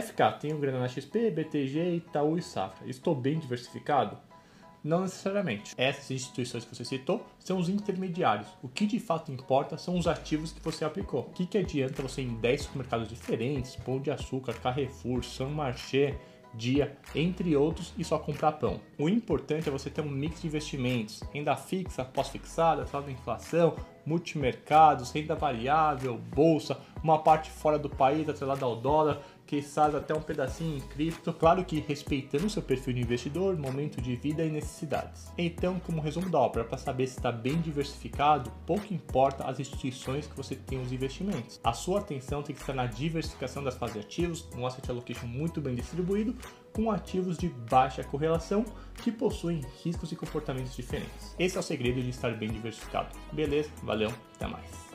FK, tenho grana na XP, BTG, Itaú e Safra. Estou bem diversificado? Não necessariamente. Essas instituições que você citou são os intermediários. O que de fato importa são os ativos que você aplicou. O que, que adianta você ir em 10 supermercados diferentes, Pão de Açúcar, Carrefour, Saint Marché, dia, entre outros, e só comprar pão. O importante é você ter um mix de investimentos, renda fixa, pós-fixada, da inflação, multimercados, renda variável, bolsa, uma parte fora do país atrelada ao dólar, que sabe até um pedacinho em cripto, claro que respeitando seu perfil de investidor, momento de vida e necessidades. Então, como resumo da ópera, para saber se está bem diversificado, pouco importa as instituições que você tem os investimentos. A sua atenção tem que estar na diversificação das classes de ativos, um asset allocation muito bem distribuído, com ativos de baixa correlação que possuem riscos e comportamentos diferentes. Esse é o segredo de estar bem diversificado. Beleza? Valeu, até mais.